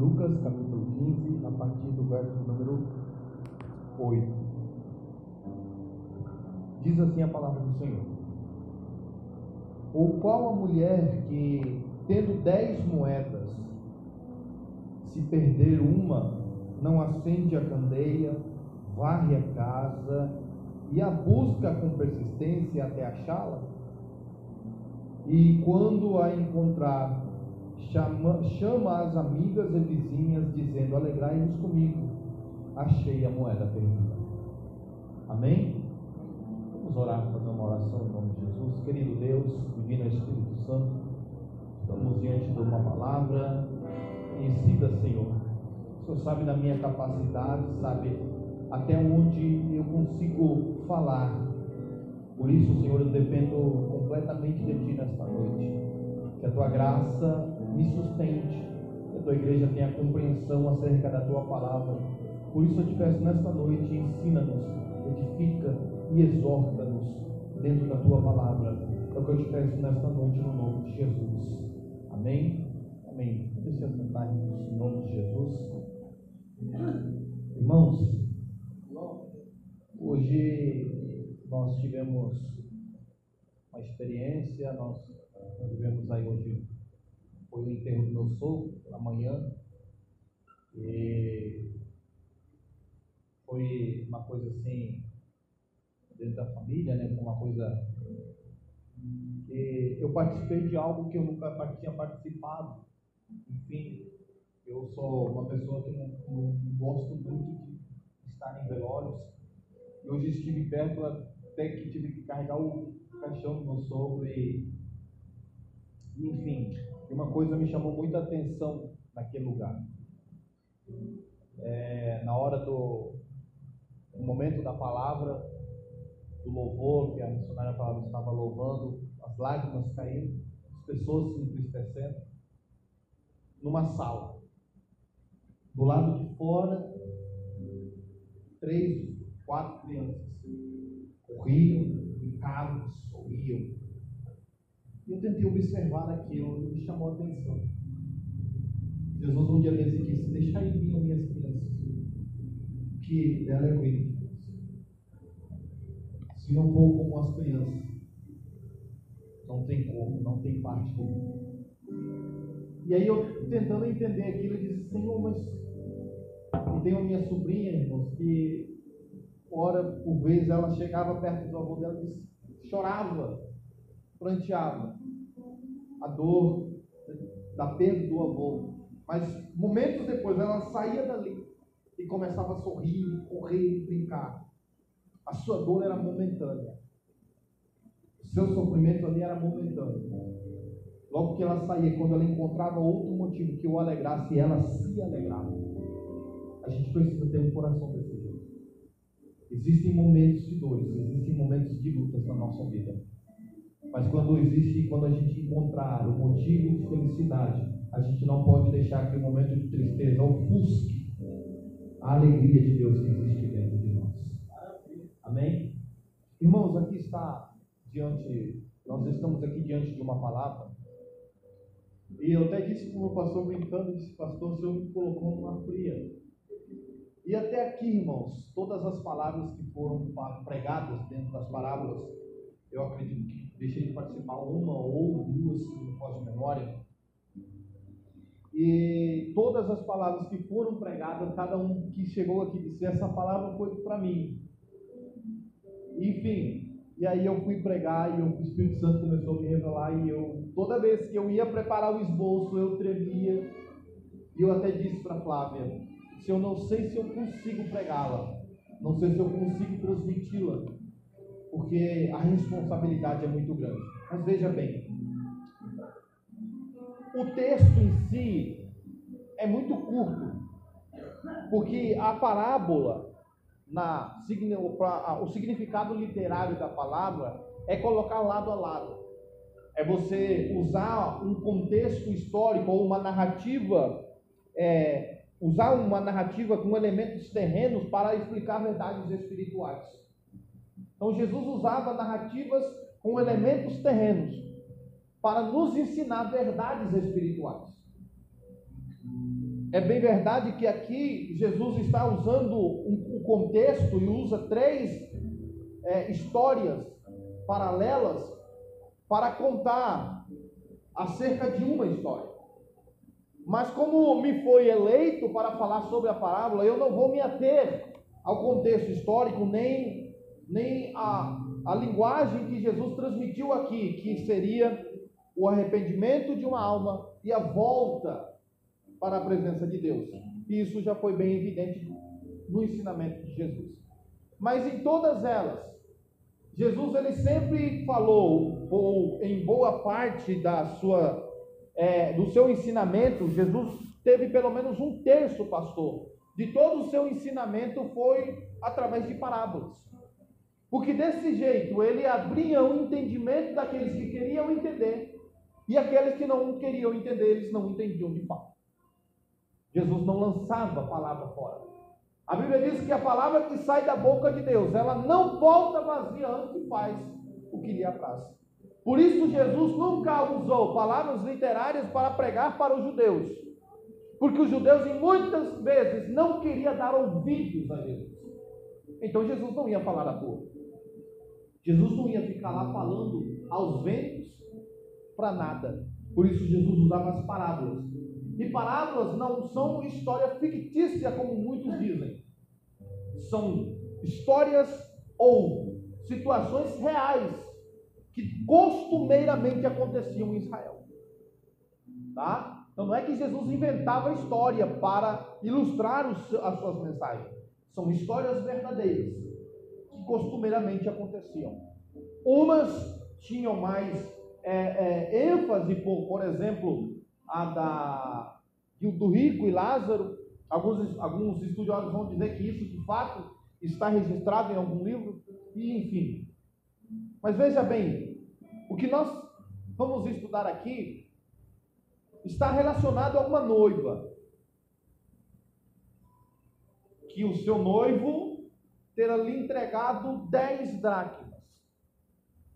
Lucas capítulo 15, a partir do verso número 8. Diz assim a palavra do Senhor: Ou qual a mulher que, tendo dez moedas, se perder uma, não acende a candeia, varre a casa e a busca com persistência até achá-la? E quando a encontrar, chama, chama as amigas e vizinhas, dizendo: Alegrai-vos comigo, achei a moeda perdida. Amém? Vamos orar, fazer uma oração em nome de Jesus. Querido Deus, Divino Espírito Santo, estamos diante de uma palavra conhecida, Senhor. O Senhor sabe da minha capacidade, sabe até onde eu consigo falar. Por isso, Senhor, eu dependo completamente de Ti nesta noite. Que a Tua graça me sustente, que a Tua igreja tenha compreensão acerca da Tua palavra. Por isso eu te peço nesta noite, ensina-nos, edifica e exorta-nos dentro da Tua palavra. É o que eu te peço nesta noite, no nome de Jesus. Amém? Amém. Deixa eu sentar em nome de Jesus. Irmãos, hoje nós tivemos uma experiência, nós tivemos aí hoje, foi o enterro do meu sogro, amanhã, e foi uma coisa assim, dentro da família, né, uma coisa que eu participei de algo que eu nunca tinha participado, enfim, eu sou uma pessoa que não, não gosto muito de estar em velórios. E hoje estive perto até que tive que carregar o caixão do meu sogro e enfim, uma coisa me chamou muita atenção naquele lugar. É, na hora do no momento da palavra, do louvor, que a missionária palavra estava louvando, as lágrimas caindo, as pessoas se entristecendo, numa sala. Do lado de fora, três, quatro crianças corriam, brincavam, sorriam. Eu tentei observar aquilo e me chamou a atenção. Jesus um dia desse disse: Deixa aí vir as minhas crianças, que dela é o de Deus. Se não for como as crianças, não tem como, não tem parte comigo. E aí eu tentando entender aquilo, eu disse, Senhor, mas eu tenho minha sobrinha, irmãos, que hora por vez ela chegava perto do avô dela e chorava, pranteava a dor da perda do avô. Mas momentos depois ela saía dali e começava a sorrir, correr, brincar. A sua dor era momentânea. O seu sofrimento ali era momentâneo. Logo que ela saía, quando ela encontrava outro motivo que o alegrasse, ela se alegrava. A gente precisa ter um coração desse jeito. Existem momentos de dores, existem momentos de lutas na nossa vida. Mas quando existe, quando a gente encontrar o motivo de felicidade, a gente não pode deixar que o momento de tristeza ofusque a alegria de Deus que existe dentro de nós. Amém? Irmãos, aqui está diante, nós estamos aqui diante de uma palavra. E eu até disse para o pastor brincando, disse, pastor, o senhor me colocou numa fria. E até aqui, irmãos, todas as palavras que foram pregadas dentro das parábolas, eu acredito que deixei de participar uma ou duas, não fosse memória. E todas as palavras que foram pregadas, cada um que chegou aqui disse: Essa palavra foi para mim. Enfim, e aí eu fui pregar e o Espírito Santo começou a me revelar. E eu, toda vez que eu ia preparar o esboço, eu tremia. E eu até disse para Flávia: Se eu não sei se eu consigo pregá-la, não sei se eu consigo transmiti-la, porque a responsabilidade é muito grande. Mas veja bem, o texto em si é muito curto, porque a parábola, na, o significado literário da palavra é colocar lado a lado. É você usar um contexto histórico ou uma narrativa, é, usar uma narrativa com elementos terrenos para explicar verdades espirituais. Então Jesus usava narrativas com elementos terrenos para nos ensinar verdades espirituais. É bem verdade que aqui Jesus está usando o contexto e usa três é, histórias paralelas para contar acerca de uma história. Mas como me foi eleito para falar sobre a parábola, eu não vou me ater ao contexto histórico, nem, nem a, a linguagem que Jesus transmitiu aqui, que seria o arrependimento de uma alma e a volta para a presença de Deus. E isso já foi bem evidente no ensinamento de Jesus. Mas em todas elas, Jesus ele sempre falou, ou em boa parte da sua, é, do seu ensinamento, Jesus teve pelo menos um terço, pastor, de todo o seu ensinamento foi através de parábolas. Porque desse jeito ele abria o entendimento daqueles que queriam entender, e aqueles que não queriam entender, eles não entendiam de fato. Jesus não lançava a palavra fora. A Bíblia diz que a palavra que sai da boca de Deus, ela não volta vazia antes que faz o que lhe apraz. Por isso Jesus nunca usou palavras literárias para pregar para os judeus. Porque os judeus muitas vezes não queriam dar ouvidos a Jesus. Então Jesus não ia falar à toa. Jesus não ia ficar lá falando aos ventos para nada. Por isso Jesus usava as parábolas e parábolas não são história fictícia, como muitos dizem. São histórias ou situações reais que costumeiramente aconteciam em Israel. Tá? Então não é que Jesus inventava história para ilustrar as suas mensagens. São histórias verdadeiras costumeiramente aconteciam. Umas tinham mais é, é, ênfase, por, por exemplo, a da, do rico e Lázaro. Alguns, alguns estudiosos vão dizer que isso de fato está registrado em algum livro, e enfim. Mas veja bem, o que nós vamos estudar aqui está relacionado a uma noiva. Que o seu noivo terá lhe entregado dez dracmas.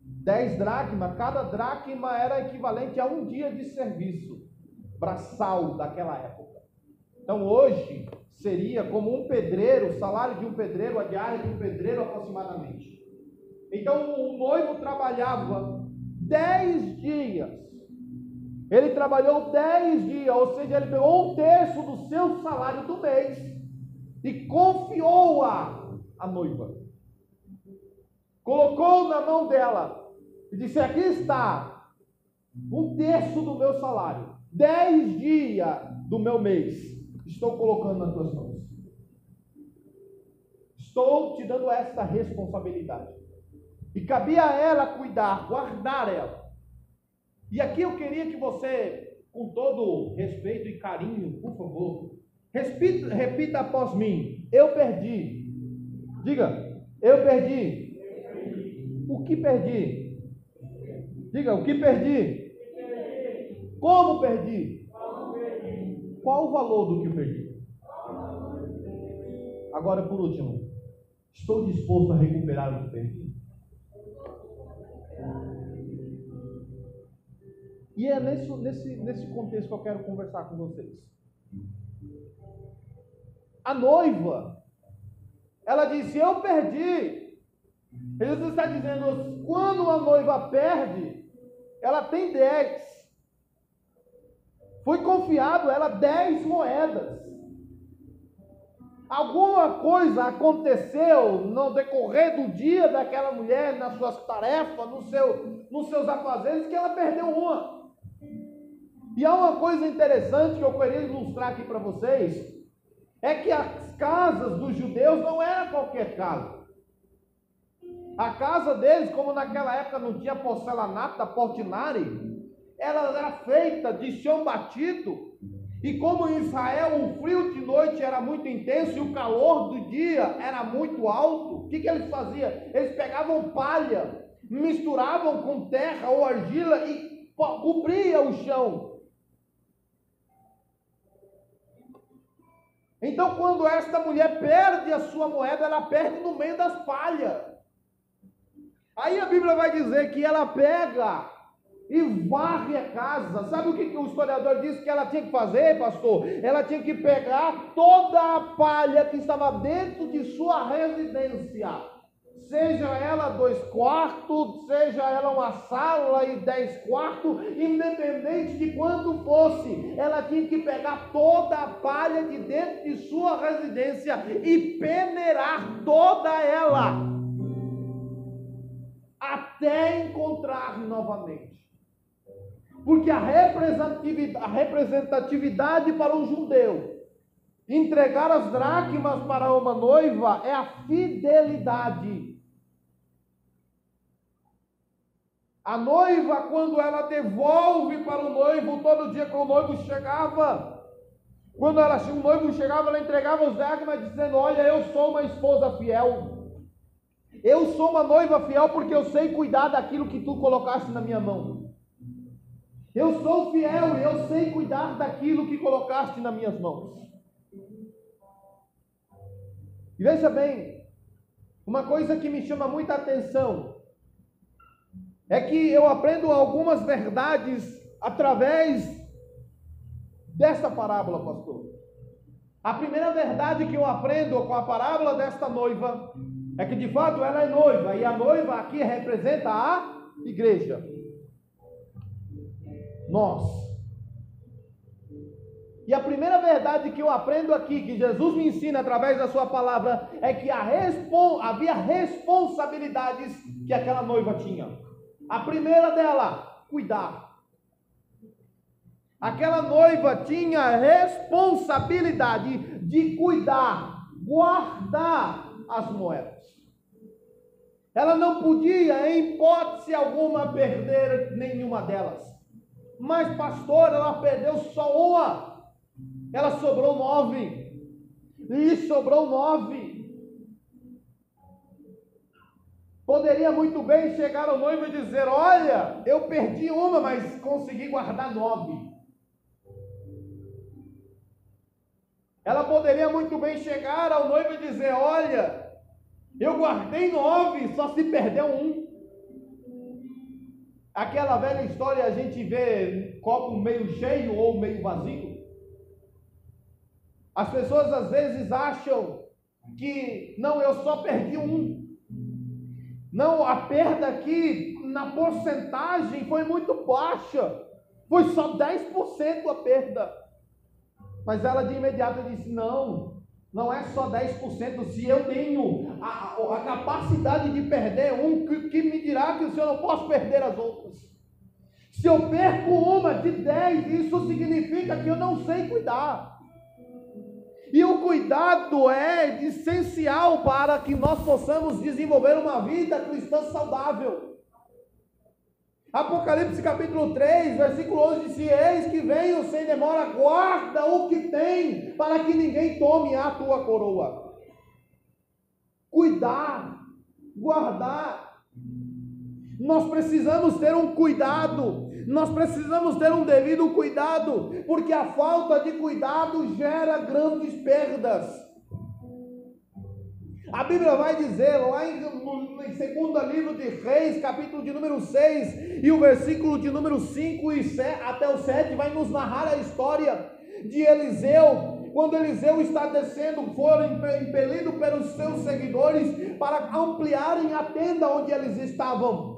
Dez dracmas, cada dracma era equivalente a um dia de serviço braçal daquela época. Então hoje seria como um pedreiro, o salário de um pedreiro, a diária de um pedreiro aproximadamente. Então o noivo trabalhava dez dias. Ele trabalhou dez dias, ou seja, ele pegou um terço do seu salário do mês e confiou-a à noiva. Colocou na mão dela e disse: Aqui está um terço do meu salário dez dias do meu mês, estou colocando nas tuas mãos. Estou te dando esta responsabilidade. E cabia a ela cuidar, guardar ela. E aqui eu queria que você, com todo respeito e carinho, por favor, repita, repita após mim: Eu perdi. Diga, eu perdi. O que perdi? Diga, o que perdi? Como perdi? Qual o valor do que perdi? Agora, por último, estou disposto a recuperar o que perdi? E é nesse, nesse, nesse contexto que eu quero conversar com vocês. A noiva, ela disse: Eu perdi. Jesus está dizendo: quando a noiva perde, ela tem dez. Foi confiado ela dez moedas. Alguma coisa aconteceu no decorrer do dia daquela mulher, nas suas tarefas, no seu, nos seus afazeres, que ela perdeu uma. E há uma coisa interessante que eu queria ilustrar aqui para vocês: é que as casas dos judeus não era qualquer casa. A casa deles, como naquela época não tinha porcelanato da Portinari, ela era feita de chão batido. E como em Israel o frio de noite era muito intenso e o calor do dia era muito alto, o que, que eles faziam? Eles pegavam palha, misturavam com terra ou argila e cobria o chão. Então, quando esta mulher perde a sua moeda, ela perde no meio das palhas. Aí a Bíblia vai dizer que ela pega e varre a casa. Sabe o que o historiador disse que ela tinha que fazer, pastor? Ela tinha que pegar toda a palha que estava dentro de sua residência seja ela dois quartos, seja ela uma sala e dez quartos, independente de quanto fosse, ela tinha que pegar toda a palha de dentro de sua residência e peneirar toda ela, até encontrar novamente. Porque a representatividade, a representatividade para um judeu Entregar as dracmas para uma noiva é a fidelidade. A noiva, quando ela devolve para o noivo, todo dia que o noivo chegava, quando ela, o noivo chegava, ela entregava os dracmas dizendo: Olha, eu sou uma esposa fiel. Eu sou uma noiva fiel porque eu sei cuidar daquilo que tu colocaste na minha mão. Eu sou fiel e eu sei cuidar daquilo que colocaste nas minhas mãos. E veja bem, uma coisa que me chama muita atenção é que eu aprendo algumas verdades através desta parábola, pastor. A primeira verdade que eu aprendo com a parábola desta noiva é que de fato ela é noiva e a noiva aqui representa a igreja. Nós. E a primeira verdade que eu aprendo aqui, que Jesus me ensina através da sua palavra, é que havia responsabilidades que aquela noiva tinha. A primeira dela, cuidar. Aquela noiva tinha responsabilidade de cuidar, guardar as moedas. Ela não podia, em hipótese alguma, perder nenhuma delas. Mas, pastor, ela perdeu só uma. Ela sobrou nove. E sobrou nove. Poderia muito bem chegar ao noivo e dizer: Olha, eu perdi uma, mas consegui guardar nove. Ela poderia muito bem chegar ao noivo e dizer: Olha, eu guardei nove, só se perdeu um. Aquela velha história a gente vê copo meio cheio ou meio vazio. As pessoas às vezes acham que, não, eu só perdi um. Não, a perda aqui na porcentagem foi muito baixa. Foi só 10% a perda. Mas ela de imediato disse: não, não é só 10%. Se eu tenho a, a capacidade de perder um, que, que me dirá que o senhor não posso perder as outras? Se eu perco uma de 10, isso significa que eu não sei cuidar. E o cuidado é essencial para que nós possamos desenvolver uma vida cristã saudável. Apocalipse capítulo 3, versículo 11 diz: Eis que venho sem demora, guarda o que tem, para que ninguém tome a tua coroa. Cuidar, guardar. Nós precisamos ter um cuidado nós precisamos ter um devido cuidado, porque a falta de cuidado gera grandes perdas. A Bíblia vai dizer lá em, no, em segundo livro de Reis, capítulo de número 6, e o versículo de número 5 e 7, até o 7 vai nos narrar a história de Eliseu, quando Eliseu está descendo, foram impelidos pelos seus seguidores para ampliarem a tenda onde eles estavam.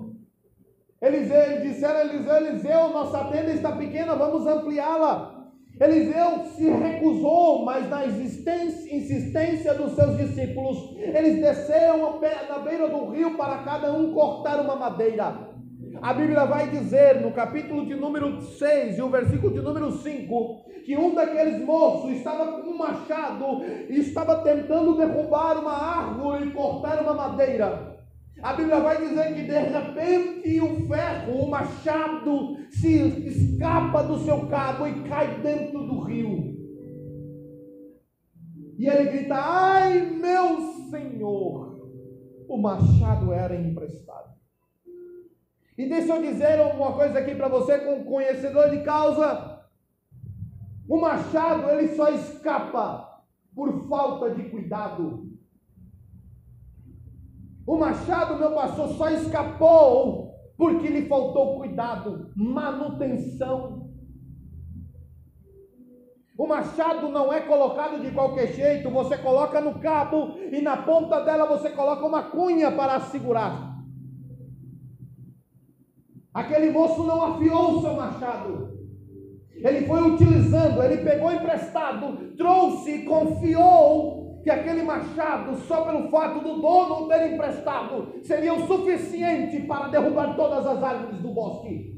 Eliseu, disseram a Eliseu, Eliseu, nossa tenda está pequena, vamos ampliá-la. Eliseu se recusou, mas na insistência dos seus discípulos, eles desceram na beira do rio para cada um cortar uma madeira. A Bíblia vai dizer no capítulo de número 6 e o versículo de número 5 que um daqueles moços estava com um machado e estava tentando derrubar uma árvore e cortar uma madeira. A Bíblia vai dizer que de repente o ferro, o machado, se escapa do seu cabo e cai dentro do rio. E ele grita: Ai, meu Senhor! O machado era emprestado. E deixa eu dizer uma coisa aqui para você, com conhecedor de causa: o machado ele só escapa por falta de cuidado. O machado, meu pastor, só escapou porque lhe faltou cuidado, manutenção. O machado não é colocado de qualquer jeito, você coloca no cabo e na ponta dela você coloca uma cunha para segurar. Aquele moço não afiou o seu machado. Ele foi utilizando, ele pegou emprestado, trouxe e confiou que aquele machado, só pelo fato do dono ter emprestado, seria o suficiente para derrubar todas as árvores do bosque.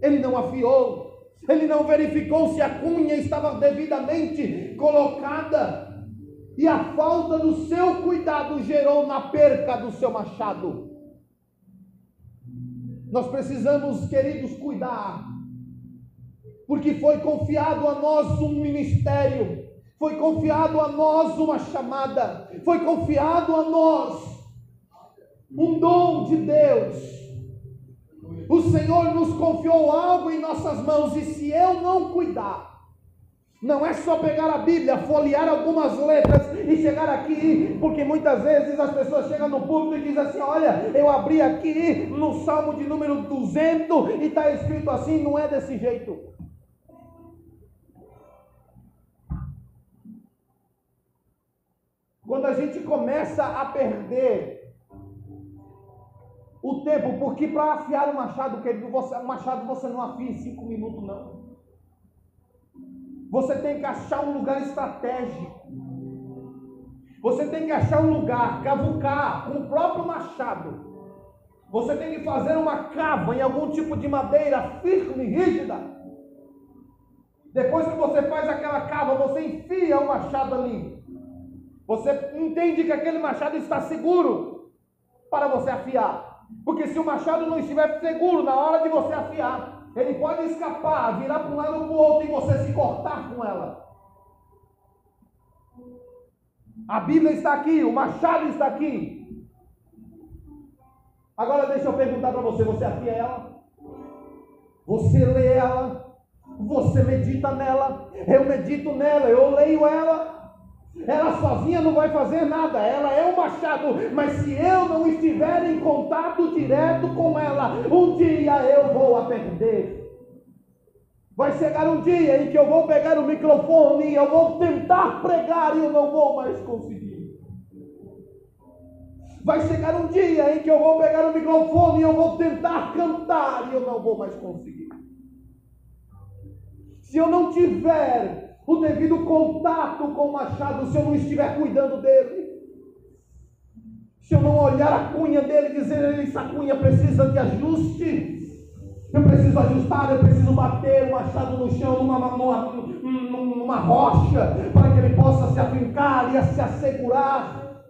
Ele não afiou, ele não verificou se a cunha estava devidamente colocada. E a falta do seu cuidado gerou na perca do seu machado. Nós precisamos, queridos, cuidar, porque foi confiado a nós um ministério, foi confiado a nós uma chamada, foi confiado a nós um dom de Deus. O Senhor nos confiou algo em nossas mãos, e se eu não cuidar, não é só pegar a Bíblia, folhear algumas letras e chegar aqui, porque muitas vezes as pessoas chegam no público e dizem assim: Olha, eu abri aqui no Salmo de número 200 e está escrito assim, não é desse jeito. Quando a gente começa a perder o tempo, porque para afiar o machado, querido, você, o machado você não afia em cinco minutos, não. Você tem que achar um lugar estratégico. Você tem que achar um lugar, cavucar com o próprio machado. Você tem que fazer uma cava em algum tipo de madeira firme, rígida. Depois que você faz aquela cava, você enfia o machado ali. Você entende que aquele machado está seguro para você afiar. Porque se o machado não estiver seguro na hora de você afiar, ele pode escapar, virar para um lado ou para o outro e você se cortar com ela. A Bíblia está aqui, o machado está aqui. Agora deixa eu perguntar para você: você afia ela? Você lê ela? Você medita nela? Eu medito nela, eu leio ela. Ela sozinha não vai fazer nada, ela é um machado, mas se eu não estiver em contato direto com ela, um dia eu vou a perder. Vai chegar um dia em que eu vou pegar o microfone e eu vou tentar pregar e eu não vou mais conseguir. Vai chegar um dia em que eu vou pegar o microfone e eu vou tentar cantar e eu não vou mais conseguir. Se eu não tiver o devido contato com o machado se eu não estiver cuidando dele. Se eu não olhar a cunha dele e dizer, essa cunha precisa de ajuste. Eu preciso ajustar, eu preciso bater o machado no chão, numa, numa, numa rocha, para que ele possa se afincar e se assegurar.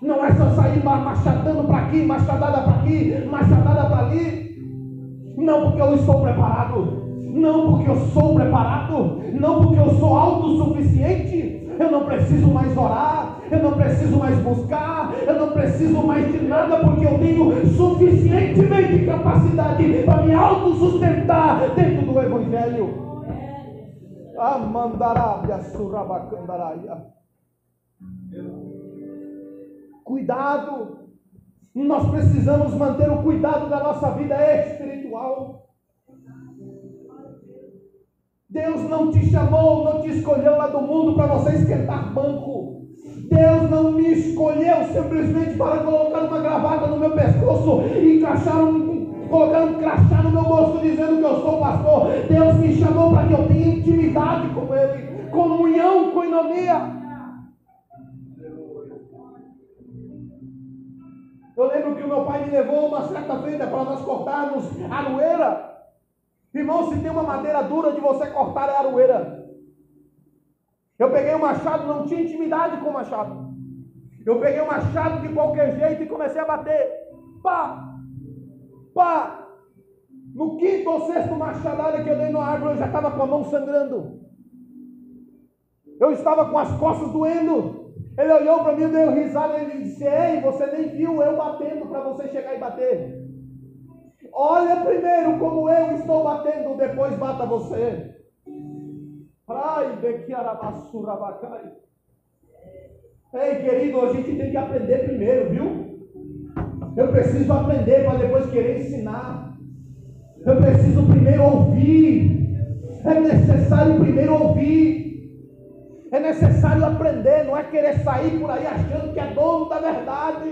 Não é só sair machadando para aqui, machadada para aqui, machadada para ali. Não porque eu estou preparado não porque eu sou preparado, não porque eu sou autossuficiente, eu não preciso mais orar, eu não preciso mais buscar, eu não preciso mais de nada, porque eu tenho suficientemente capacidade para me autossustentar dentro do Evangelho. Amandarábia surabacandaraia. Cuidado, nós precisamos manter o cuidado da nossa vida espiritual. Deus não te chamou, não te escolheu lá do mundo para você esquentar banco. Deus não me escolheu simplesmente para colocar uma gravata no meu pescoço e encaixar um, colocar um crachá no meu rosto dizendo que eu sou pastor. Deus me chamou para que eu tenha intimidade com Ele, comunhão, coinonia. Eu lembro que o meu pai me levou uma certa feita para nós cortarmos a aroeira. Irmão, se tem uma madeira dura de você cortar é aroeira. Eu peguei o um machado, não tinha intimidade com o machado. Eu peguei o um machado de qualquer jeito e comecei a bater. Pá! Pá! No quinto ou sexto machadada que eu dei na árvore, eu já estava com a mão sangrando. Eu estava com as costas doendo. Ele olhou para mim, deu risada ele disse: Ei, você nem viu eu batendo para você chegar e bater. Olha primeiro como eu estou batendo, depois bata você. Ai, Bequiarabassurabacai. Ei, querido, a gente tem que aprender primeiro, viu? Eu preciso aprender para depois querer ensinar. Eu preciso primeiro ouvir. É necessário primeiro ouvir. É necessário aprender, não é querer sair por aí achando que é dono da verdade,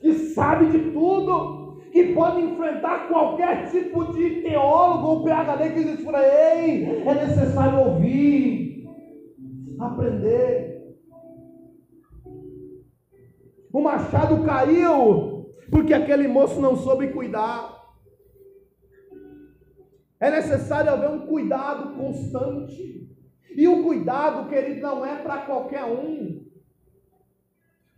que sabe de tudo, que pode enfrentar qualquer tipo de teólogo ou PhD que diz por aí. É necessário ouvir, aprender. O machado caiu porque aquele moço não soube cuidar. É necessário haver um cuidado constante. E o cuidado, querido, não é para qualquer um.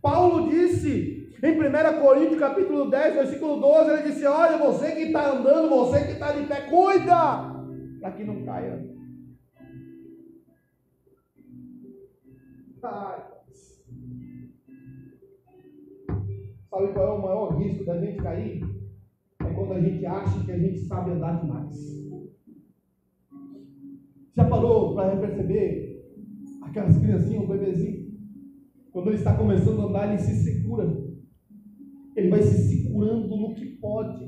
Paulo disse em 1 Coríntios capítulo 10, versículo 12, ele disse: Olha, você que está andando, você que está de pé, cuida, para que não caia. Ai. Sabe qual é o maior risco da gente cair? É quando a gente acha que a gente sabe andar demais. Já parou para perceber aquelas criancinhas, um bebezinho? Quando ele está começando a andar, ele se segura. Ele vai se segurando no que pode.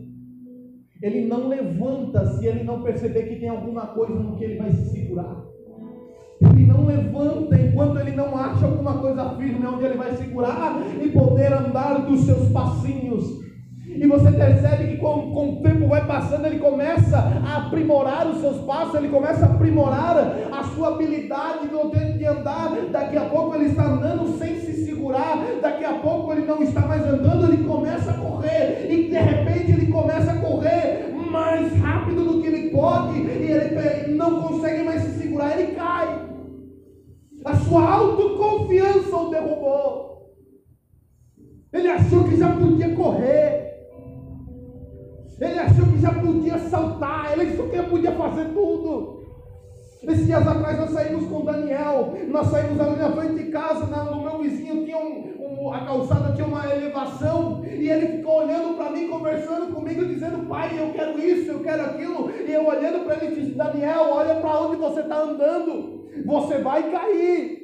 Ele não levanta se ele não perceber que tem alguma coisa no que ele vai se segurar. Ele não levanta enquanto ele não acha alguma coisa firme onde ele vai segurar e poder andar dos seus passinhos. E você percebe que com, com o tempo vai passando, ele começa a aprimorar os seus passos, ele começa a aprimorar a sua habilidade de andar. Daqui a pouco ele está andando sem se segurar, daqui a pouco ele não está mais andando, ele e de repente ele começa a correr mais rápido do que ele pode, e ele não consegue mais se segurar, ele cai. A sua autoconfiança o derrubou. Ele achou que já podia correr. Ele achou que já podia saltar, ele achou que podia fazer tudo. Esses dias atrás nós saímos com Daniel, nós saímos ali na frente de casa, no meu vizinho tinha um, um, a calçada tinha uma elevação, e ele ficou olhando para mim, conversando comigo, dizendo, pai, eu quero isso, eu quero aquilo, e eu olhando para ele disse, Daniel, olha para onde você está andando, você vai cair.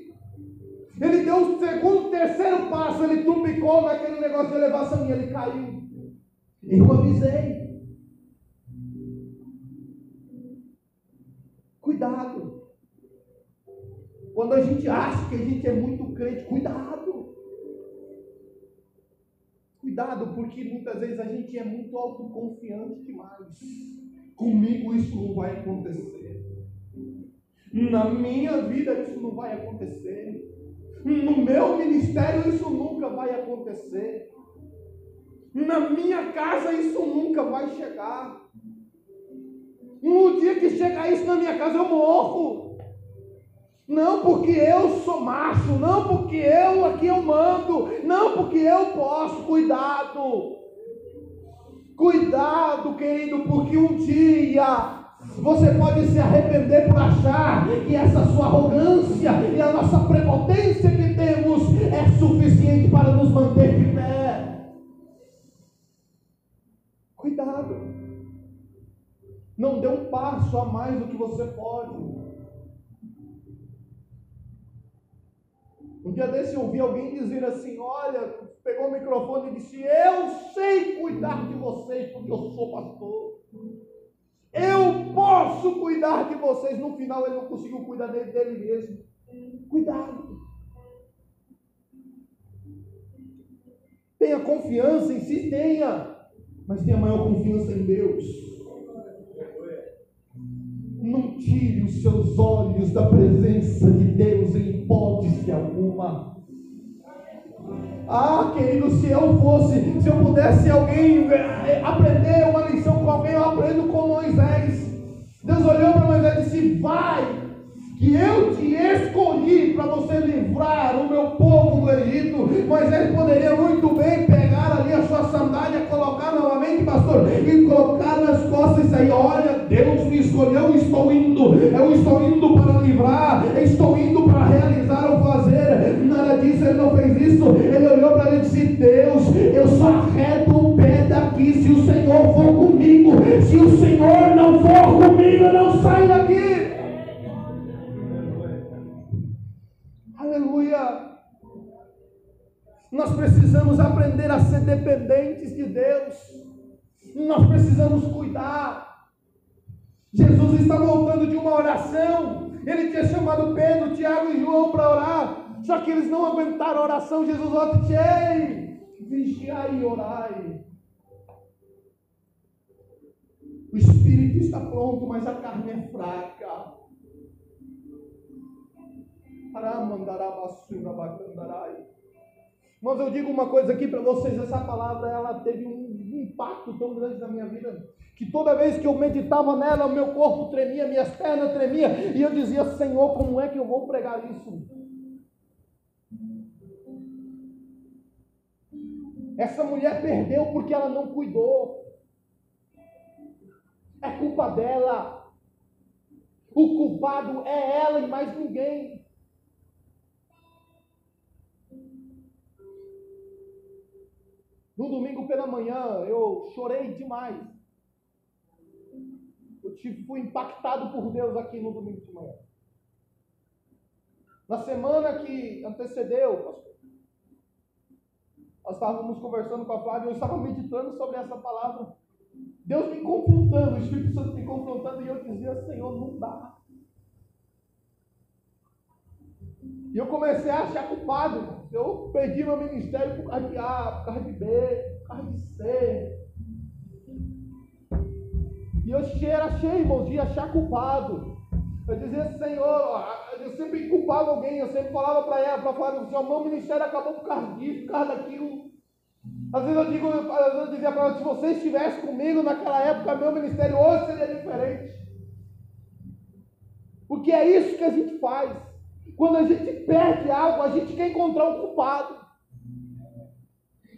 Ele deu o segundo, terceiro passo, ele tupicou naquele negócio de elevação e ele caiu. Eu avisei. Quando a gente acha que a gente é muito crente, cuidado. Cuidado, porque muitas vezes a gente é muito autoconfiante demais. Comigo isso não vai acontecer. Na minha vida isso não vai acontecer. No meu ministério isso nunca vai acontecer. Na minha casa isso nunca vai chegar. No dia que chegar isso na minha casa, eu morro. Não porque eu sou macho, não porque eu aqui eu mando, não porque eu posso. Cuidado. Cuidado, querido, porque um dia você pode se arrepender por achar que essa sua arrogância e a nossa prepotência que temos é suficiente para nos manter de pé. Cuidado. Não dê um passo a mais do que você pode. Um dia desse eu ouvi alguém dizer assim: Olha, pegou o microfone e disse: Eu sei cuidar de vocês porque eu sou pastor. Eu posso cuidar de vocês. No final ele não conseguiu cuidar dele, dele mesmo. Cuidado. Tenha confiança em si, tenha. Mas tenha maior confiança em Deus. Não tire os seus olhos da presença de Deus em hipótese alguma. Ah, querido, se eu fosse, se eu pudesse alguém eh, aprender uma lição com alguém, eu aprendo com Moisés. Deus olhou para Moisés e disse: Vai, que eu te escolhi para você livrar o meu povo do Egito. Moisés poderia muito bem pegar ali a sua sandália, colocar novamente, pastor, e colocar nas costas e sair: Olha, Deus me escolheu, eu estou indo, eu estou indo para livrar, estou indo para realizar ou fazer. Nada disso, ele não fez isso. Ele olhou para ele e disse: Deus, eu só arredo o pé daqui se o Senhor for comigo. Se o Senhor não for comigo, eu não saio daqui. Aleluia. Nós precisamos aprender a ser dependentes de Deus. Nós precisamos cuidar. Jesus está voltando de uma oração. Ele tinha chamado Pedro, Tiago e João para orar. Só que eles não aguentaram a oração. Jesus volta e diz: vigiai e orai. O espírito está pronto, mas a carne é fraca. Mas eu digo uma coisa aqui para vocês, essa palavra ela teve um impacto tão grande na minha vida, que toda vez que eu meditava nela, o meu corpo tremia, minhas pernas tremiam, e eu dizia, Senhor, como é que eu vou pregar isso? Essa mulher perdeu porque ela não cuidou. É culpa dela. O culpado é ela e mais ninguém. No domingo pela manhã eu chorei demais. Eu tive, fui impactado por Deus aqui no domingo de manhã. Na semana que antecedeu, pastor, nós estávamos conversando com a Flávia, eu estava meditando sobre essa palavra. Deus me confrontando, o Espírito Santo me confrontando, e eu dizia, Senhor, não dá. E eu comecei a achar culpado. Eu perdi meu ministério por causa de A, por causa de B, por causa de C. E eu era cheio, irmãos, de achar culpado. Eu dizia, Senhor, eu sempre culpava alguém, eu sempre falava para ela, para falar, meu ministério acabou por causa disso, por causa daquilo. Às vezes eu digo, às vezes eu dizia para ela, se você estivesse comigo naquela época, meu ministério hoje seria diferente. Porque é isso que a gente faz. Quando a gente perde algo, a gente quer encontrar um culpado.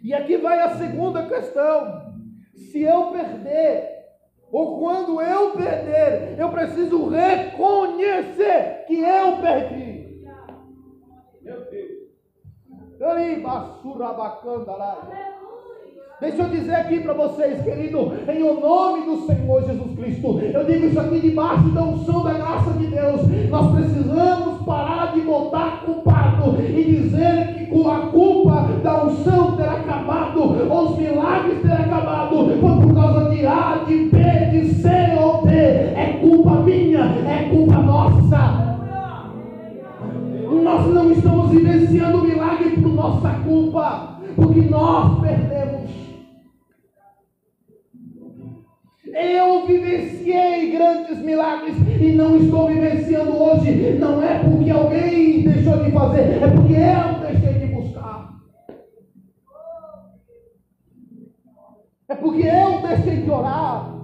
E aqui vai a segunda questão. Se eu perder, ou quando eu perder, eu preciso reconhecer que eu perdi. Meu Deus. Basura bacana lá. Deixa eu dizer aqui para vocês, querido, em o nome do Senhor Jesus Cristo, eu digo isso aqui debaixo da unção da graça de Deus. Nós precisamos parar de botar culpado e dizer que a culpa da unção ter acabado, ou os milagres ter acabado, foi por causa de A, de B, de C ou D. É culpa minha, é culpa nossa. Nós não estamos vivenciando o milagre por nossa culpa, porque nós perdemos. Eu vivenciei grandes milagres e não estou vivenciando hoje. Não é porque alguém deixou de fazer, é porque eu deixei de buscar. É porque eu deixei de orar.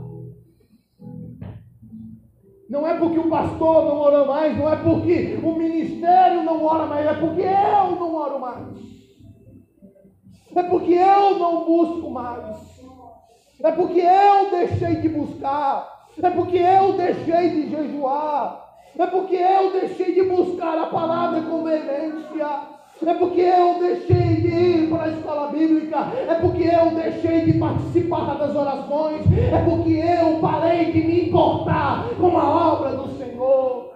Não é porque o pastor não ora mais, não é porque o ministério não ora mais, é porque eu não oro mais. É porque eu não busco mais. É porque eu deixei de buscar. É porque eu deixei de jejuar. É porque eu deixei de buscar a palavra com veemência. É porque eu deixei de ir para a escola bíblica. É porque eu deixei de participar das orações. É porque eu parei de me importar com a obra do Senhor.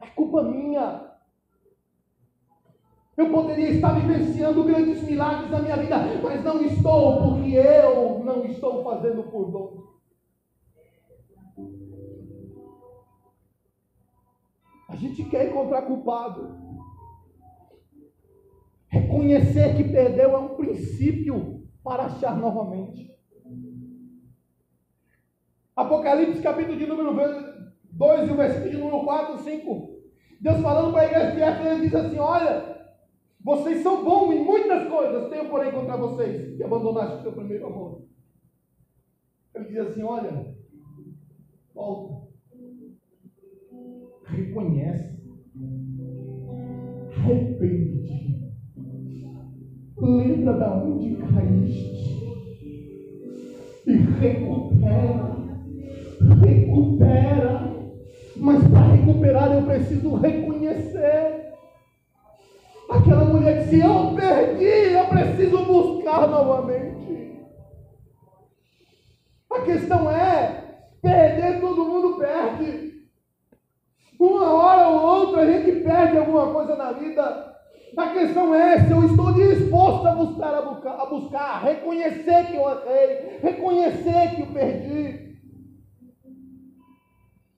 É culpa minha. Eu poderia estar vivenciando grandes milagres na minha vida, mas não estou, porque eu não estou fazendo por dom. A gente quer encontrar culpado. Reconhecer que perdeu é um princípio para achar novamente. Apocalipse, capítulo de número 2 e o versículo de número 4 e 5. Deus falando para a igreja de Éfeso, ele diz assim: Olha, vocês são bons em muitas coisas, tenho porém contra vocês que abandonaste o seu primeiro amor. Ele diz assim: olha, volta, reconhece, arrepende-te, lembra da onde caíste e recupera, recupera. Mas para recuperar eu preciso reconhecer. Aquela mulher disse: Eu perdi, eu preciso buscar novamente. A questão é: perder, todo mundo perde. Uma hora ou outra a gente perde alguma coisa na vida. A questão é se eu estou disposto a buscar, a buscar, a buscar, reconhecer que eu errei, reconhecer que eu perdi.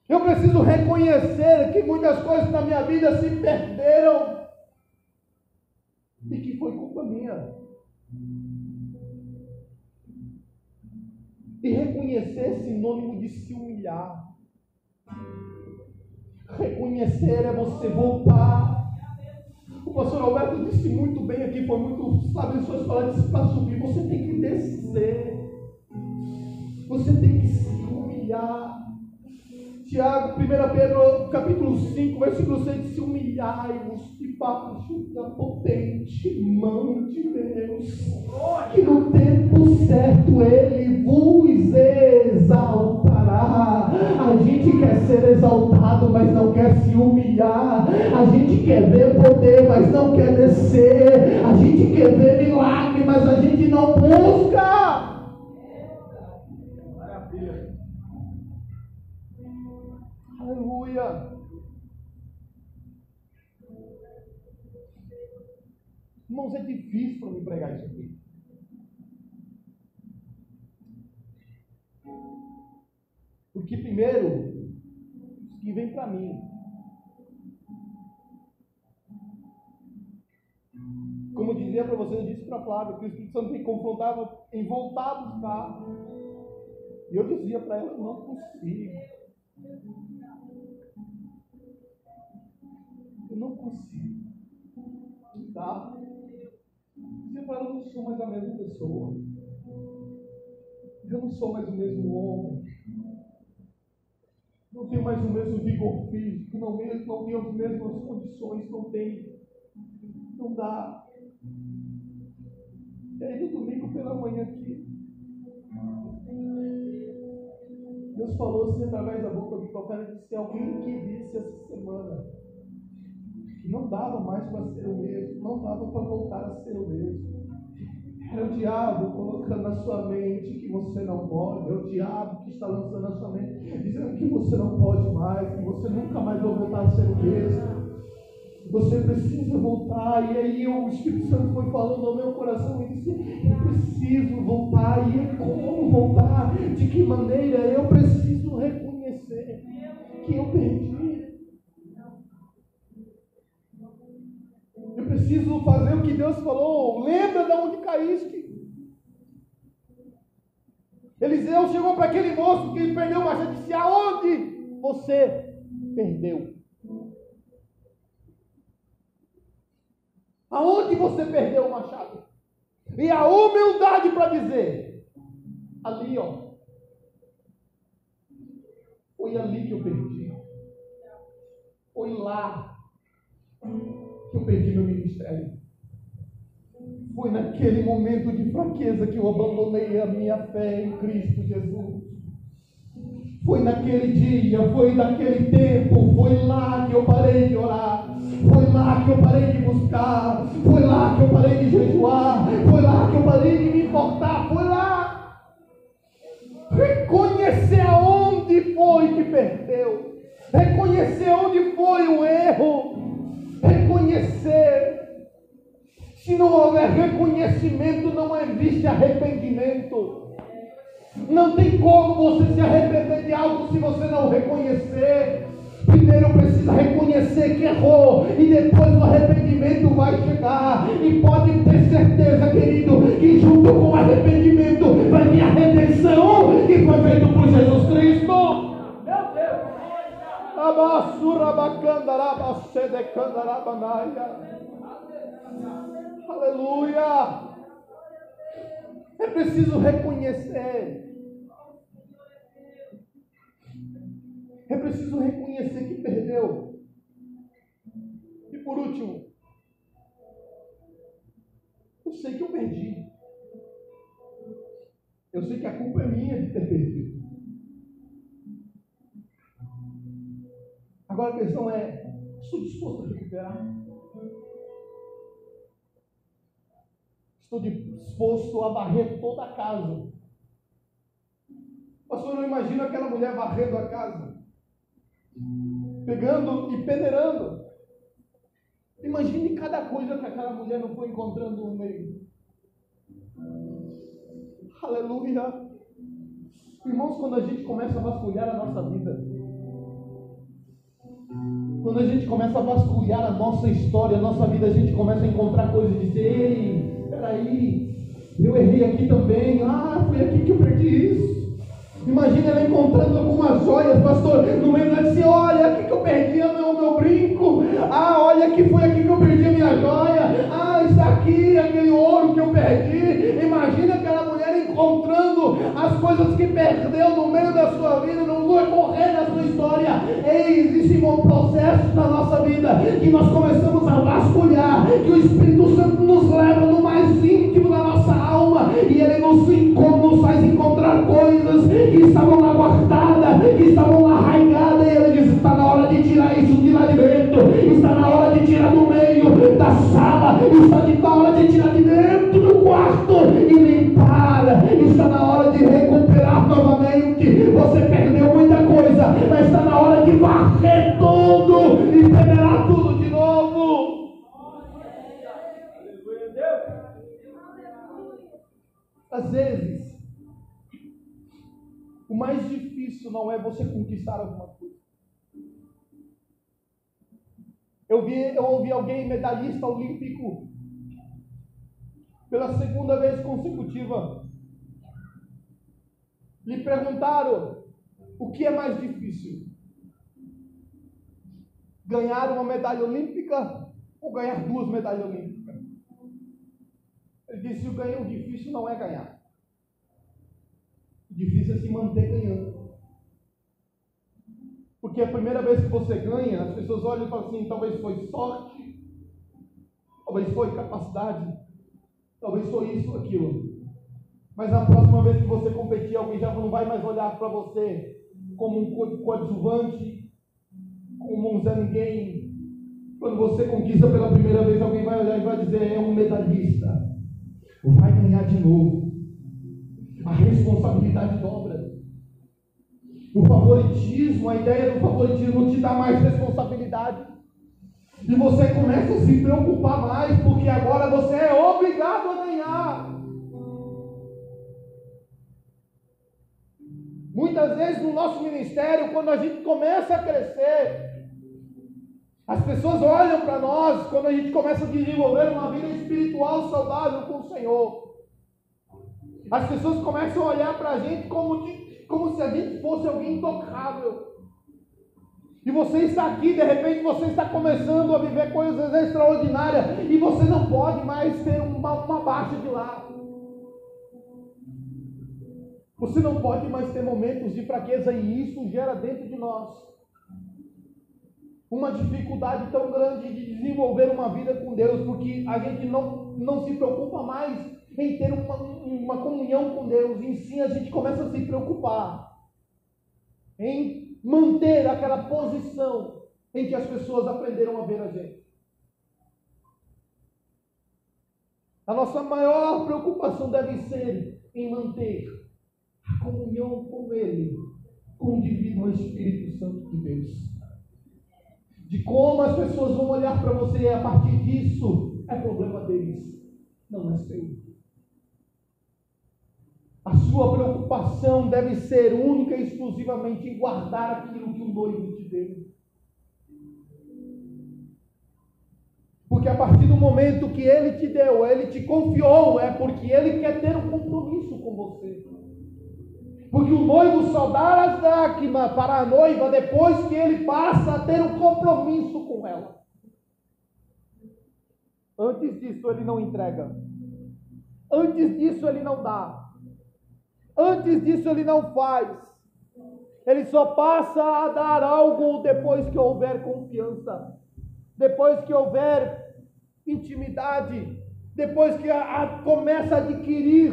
Eu preciso reconhecer que muitas coisas na minha vida se perderam E reconhecer é sinônimo de se humilhar. Reconhecer é você voltar. O pastor Alberto disse muito bem aqui, foi muito sabe, em suas palavras, para subir, você tem que descer. Você tem que se humilhar. Tiago, 1 Pedro, capítulo 5, versículo 6, se humilhai-vos debaixo da potente mão de Deus, que no tempo certo Ele vos exaltará. A gente quer ser exaltado, mas não quer se humilhar. A gente quer ver poder, mas não quer descer. A gente quer ver milagre, mas a gente não busca. Aleluia. Irmãos, é difícil para me pregar isso aqui. Porque, primeiro, os que vem para mim. Como eu dizia para vocês, eu disse para Flávia que o Espírito Santo me confrontava em voltar a buscar. E eu dizia para ela: não consigo. Não consigo. Tá? Dizia para ela: eu não sou mais a mesma pessoa. Eu não sou mais o mesmo homem. Não tenho mais o mesmo vigor físico. Não, não tenho as mesmas condições. Não tenho. Não dá. E aí no domingo pela manhã aqui, Deus falou assim através da boca do profeta, disse alguém que disse essa semana que não dava mais para ser o mesmo, não dava para voltar a ser o mesmo. Era o diabo colocando na sua mente que você não pode, é o diabo que está lançando na sua mente, dizendo que você não pode mais, que você nunca mais vai voltar a ser o mesmo. Você precisa voltar. E aí o Espírito Santo foi falando ao meu coração e disse: Eu preciso voltar. E como voltar? De que maneira? Eu preciso reconhecer que eu perdi. Eu preciso fazer o que Deus falou. Lembra de onde caíste. Eliseu chegou para aquele moço que perdeu o machado e disse: Aonde você perdeu? Aonde você perdeu o machado? E a humildade para dizer: ali, ó. Foi ali que eu perdi. Foi lá que eu perdi meu ministério. Foi naquele momento de fraqueza que eu abandonei a minha fé em Cristo Jesus. Foi naquele dia, foi naquele tempo, foi lá que eu parei de orar. Foi lá que eu parei de buscar. Foi lá que eu parei de jejuar. Foi lá que eu parei de me importar. Foi lá. Reconhecer aonde foi que perdeu. Reconhecer onde foi o erro. Reconhecer. Se não houver reconhecimento, não existe arrependimento. Não tem como você se arrepender de algo se você não reconhecer. Primeiro precisa reconhecer que errou e depois o arrependimento vai chegar. E pode ter certeza, querido, que junto com o arrependimento vai vir a redenção que foi feita por Jesus Cristo. Aleluia! É preciso reconhecer É preciso reconhecer que perdeu. E por último, eu sei que eu perdi. Eu sei que a culpa é minha de ter perdido. Agora a questão é: estou disposto a recuperar? Estou disposto a varrer toda a casa. Pastor, não imagino aquela mulher varrendo a casa pegando e peneirando. Imagine cada coisa que aquela mulher não foi encontrando no meio. Aleluia. Irmãos, quando a gente começa a vasculhar a nossa vida, Quando a gente começa a vasculhar a nossa história, a nossa vida, a gente começa a encontrar coisas e dizer, ei, peraí, eu errei aqui também, ah, foi aqui que eu perdi isso. Imagina ela encontrando algumas joias, pastor, no meio da disse, olha aqui que eu perdi o meu, meu brinco, ah, olha que foi aqui que eu perdi a minha joia, ah, isso aqui, aquele ouro que eu perdi. Imagina aquela mulher encontrando as coisas que perdeu no meio da sua vida, no correr da sua história. Existe um processo na nossa vida que nós começamos a vasculhar, que o Espírito Santo nos leva no mais íntimo da nossa alma e ele nos, nos faz encontrar coisas que estavam lá guardadas, que estavam lá arraigadas, e ele diz: está na hora Às vezes, o mais difícil não é você conquistar alguma coisa. Eu, vi, eu ouvi alguém medalhista olímpico pela segunda vez consecutiva. Lhe perguntaram o que é mais difícil: ganhar uma medalha olímpica ou ganhar duas medalhas olímpicas? Ele disse: o ganho difícil não é ganhar. Difícil é se manter ganhando. Porque a primeira vez que você ganha, as pessoas olham e falam assim: talvez foi sorte, talvez foi capacidade, talvez foi isso, aquilo. Mas na próxima vez que você competir, alguém já não vai mais olhar para você como um coadjuvante, como um Zé Ninguém. Quando você conquista pela primeira vez, alguém vai olhar e vai dizer: é um medalhista. Vai ganhar de novo a responsabilidade dobra. O favoritismo, a ideia do favoritismo te dá mais responsabilidade. E você começa a se preocupar mais, porque agora você é obrigado a ganhar. Muitas vezes no nosso ministério, quando a gente começa a crescer, as pessoas olham para nós quando a gente começa a desenvolver uma vida espiritual saudável com o Senhor. As pessoas começam a olhar para a gente como, de, como se a gente fosse alguém intocável. E você está aqui, de repente você está começando a viver coisas extraordinárias e você não pode mais ter uma, uma baixa de lado. Você não pode mais ter momentos de fraqueza e isso gera dentro de nós uma dificuldade tão grande de desenvolver uma vida com Deus, porque a gente não, não se preocupa mais em ter uma, uma comunhão com Deus, em si a gente começa a se preocupar em manter aquela posição em que as pessoas aprenderam a ver a gente. A nossa maior preocupação deve ser em manter a comunhão com Ele, com o Divino Espírito Santo de Deus. De como as pessoas vão olhar para você a partir disso, é problema deles, não é seu. A sua preocupação deve ser única e exclusivamente em guardar aquilo que o noivo te deu. Porque a partir do momento que ele te deu, ele te confiou, é porque ele quer ter um compromisso com você. Porque o noivo só dá as dracmas para a noiva depois que ele passa a ter um compromisso com ela. Antes disso, ele não entrega. Antes disso, ele não dá. Antes disso, ele não faz. Ele só passa a dar algo depois que houver confiança, depois que houver intimidade, depois que a, a, começa a adquirir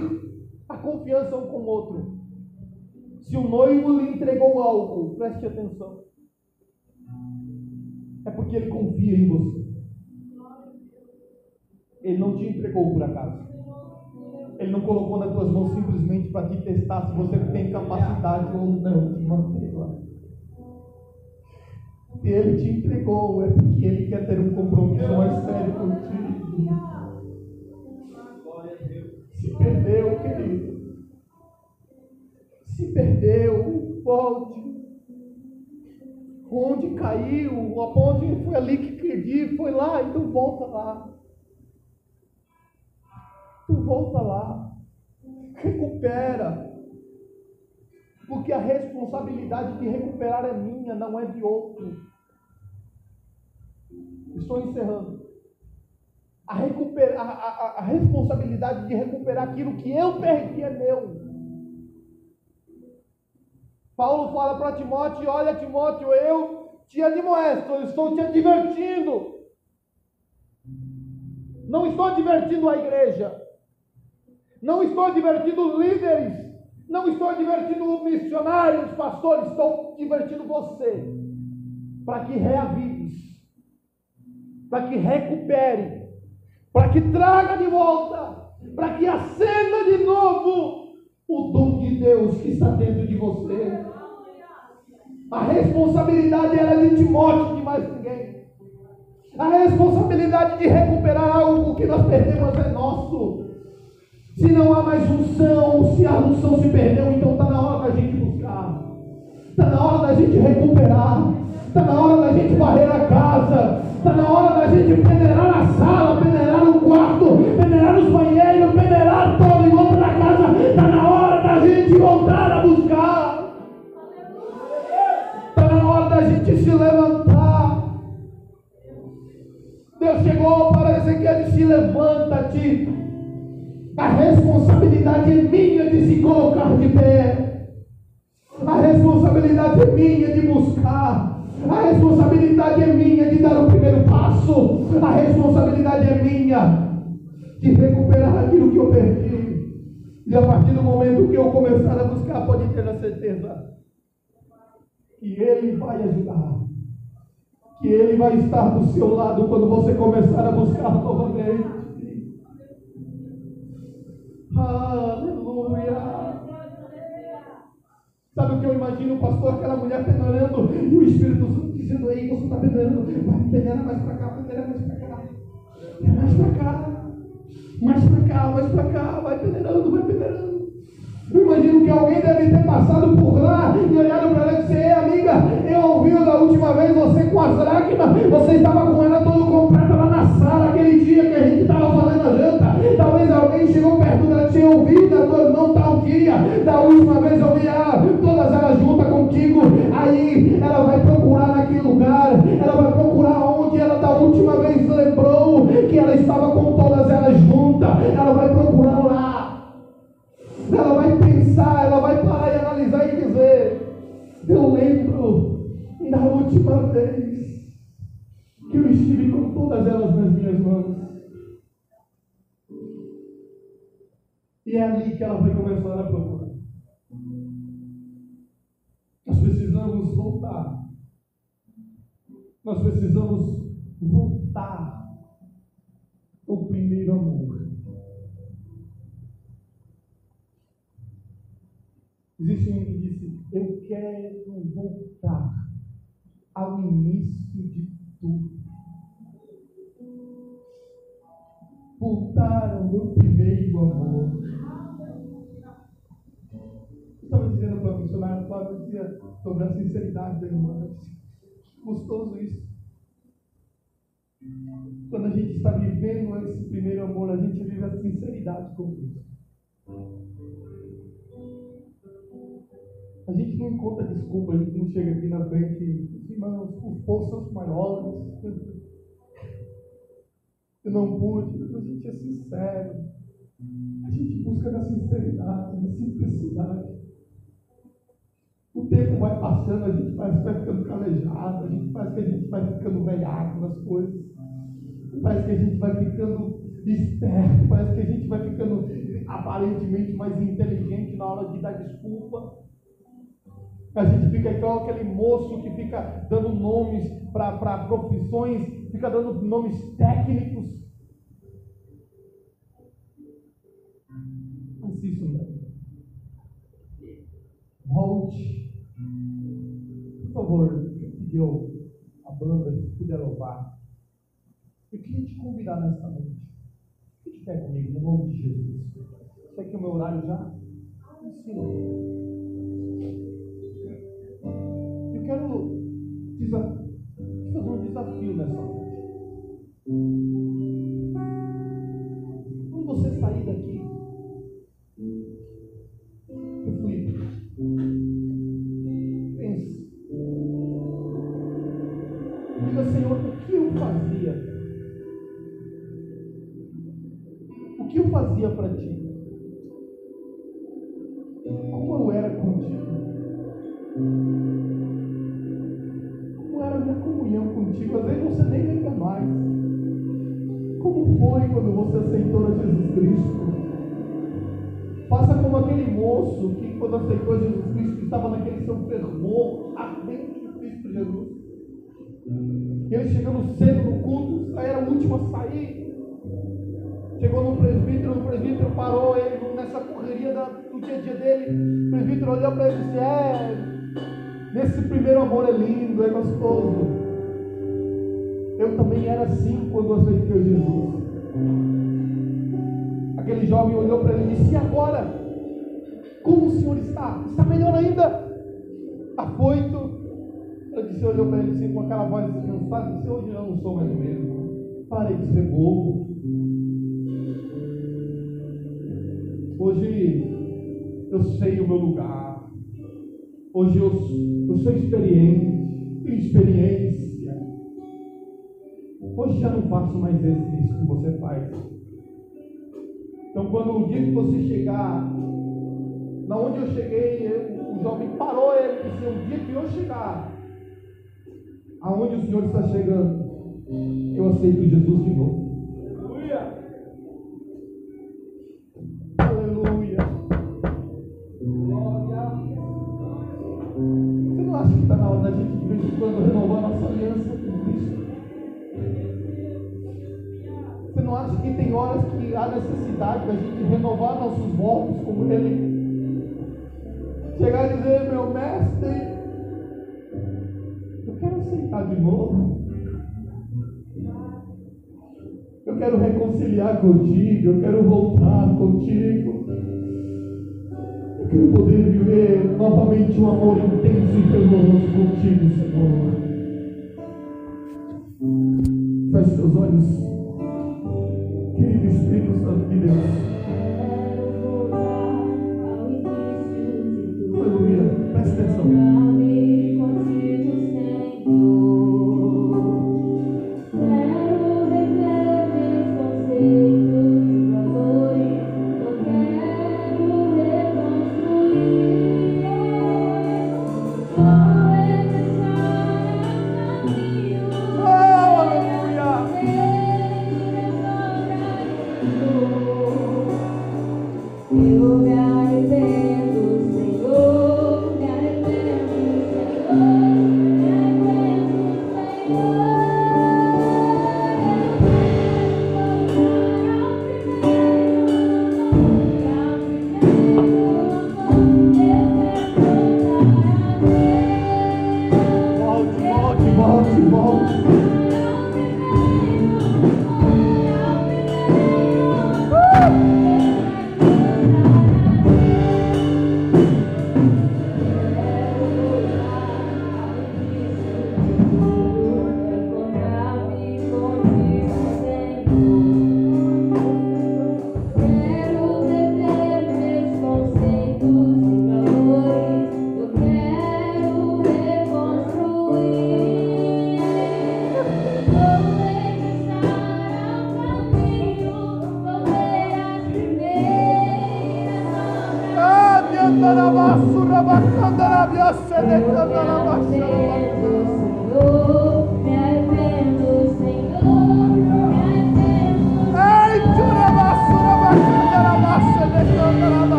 a confiança um com o outro. Se o noivo lhe entregou algo, preste atenção. É porque ele confia em você. Ele não te entregou por acaso. Ele não colocou nas tuas mãos simplesmente para te testar se você tem capacidade ou não de manter lá. Se ele te entregou, é porque ele quer ter um compromisso mais sério contigo. Se perdeu, querido. Se perdeu, volte. onde caiu, a ponte foi ali que perdi, foi lá, então volta lá. Tu volta lá. Recupera. Porque a responsabilidade de recuperar é minha, não é de outro. Estou encerrando. A, recupera, a, a, a responsabilidade de recuperar aquilo que eu perdi é meu. Paulo fala para Timóteo: Olha, Timóteo, eu te admoesto, eu estou te advertindo. Não estou advertindo a igreja, não estou advertindo líderes, não estou advertindo missionários, pastores, estou advertindo você, para que reavives, para que recupere, para que traga de volta, para que acenda de novo o dom de Deus que está dentro de você. A responsabilidade era de Timóteo, de mais ninguém. A responsabilidade de recuperar algo que nós perdemos é nosso. Se não há mais unção, se a unção se perdeu, então está na hora da gente buscar. Está na hora da gente recuperar. Está na hora da gente varrer a casa. Está na hora da gente peneirar a sala, peneirar o quarto, peneirar os banheiros, gente voltar a buscar. Está na hora da gente se levantar. Deus chegou para Ezequiel e se levanta-te. A responsabilidade é minha de se colocar de pé. A responsabilidade é minha de buscar. A responsabilidade é minha de dar o primeiro passo. A responsabilidade é minha de recuperar aquilo que eu perdi. E a partir do momento que eu começar a buscar, pode ter a certeza que Ele vai ajudar. Que Ele vai estar do seu lado quando você começar a buscar novamente. Aleluia. Sabe o que eu imagino, pastor? Aquela mulher peneirando e o Espírito Santo dizendo: Ei, você está peneirando, vai peneira mais para cá, peneira mais para cá, mais para cá, mais para cá, mais para cá, vai peneirando, vai peneirando. Eu imagino que alguém deve ter passado por lá e olhado para ela e disse: Ei, amiga, eu ouvi da última vez você com as lágrimas, você estava com ela todo completa lá na sala, aquele dia que a gente estava fazendo a janta. Talvez alguém chegou perto dela, tinha ouvido a tua irmã tal dia, da última vez eu vi ela, todas elas juntas contigo. Aí ela vai procurar naquele lugar, que eu estive com todas elas nas minhas mãos. E é ali que ela vai começar a procurar. Nós precisamos voltar. Nós precisamos voltar ao primeiro amor. Existe um que disse: Eu quero voltar ao início de tudo. Voltar ao meu primeiro amor. estava dizendo para o missionário Flávio, dizia sobre a sinceridade da irmã. Gostoso isso. Quando a gente está vivendo esse primeiro amor, a gente vive a sinceridade com Deus. A gente não encontra desculpa, a gente não chega aqui na frente irmãos, os os maiores. Eu não pude, a gente é sincero. A gente busca na sinceridade, na simplicidade. O tempo vai passando, a gente parece que vai ficando calejado, a gente parece que a gente vai ficando velhaco nas coisas. Parece que a gente vai ficando esperto, parece que a gente vai ficando aparentemente mais inteligente na hora de dar desculpa. A gente fica igual aquele moço que fica dando nomes para profissões, fica dando nomes técnicos. Mas isso não. Volte. Por favor, pediu a banda, se puder louvar. Eu queria te convidar nessa noite. Fique pé comigo, no nome de Jesus. Sei que o meu horário já ensinou. Quero fazer um desafio nessa noite. Eu também era assim quando aceitei Jesus. Aquele jovem olhou para ele e disse: E agora? Como o senhor está? Está melhor ainda? Afoito. Ele disse, olhou para ele assim, com aquela voz descansada: Disse: Hoje eu não sou mais o mesmo. Parei de ser bobo. Hoje eu sei o meu lugar. Hoje eu, eu sou experiente, experiência. Hoje já não faço mais isso que você faz. Então, quando o dia que você chegar, na onde eu cheguei, eu, o jovem parou ele e disse: O dia que eu chegar, aonde o Senhor está chegando, eu aceito Jesus de novo. Quando, renovar nossa aliança com Cristo. Você não acha que tem horas que há necessidade da gente renovar nossos votos com Ele? Chegar e dizer, meu mestre, eu quero aceitar de novo. Eu quero reconciliar contigo, eu quero voltar contigo. Eu poder viver novamente um amor intenso e fervoroso contigo, Senhor. Feche seus olhos, querido Espírito Santo de Deus.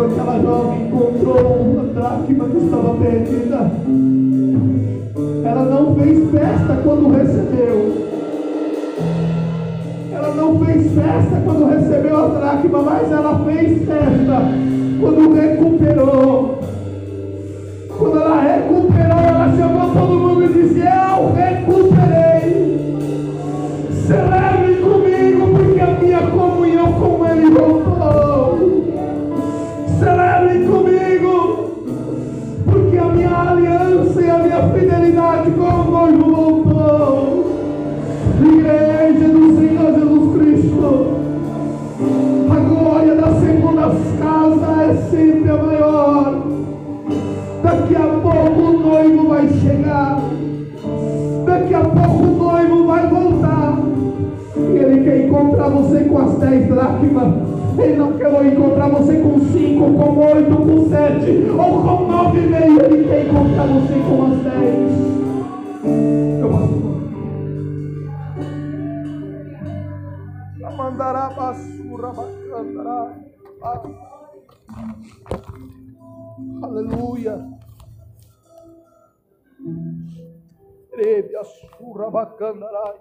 Quando aquela jovem encontrou uma dracma que estava perdida, ela não fez festa quando recebeu. Ela não fez festa quando recebeu a dracma, mas ela fez festa quando recuperou. Quando ela recuperou, ela chamou todo mundo e disse: dracmas. Ele não quer encontrar você com cinco, com oito, com sete ou com nove e meio. Ele quer encontrar você com as dez. Eu. Mandará basura, mandará. Aleluia. Rebe a surra bacandarai.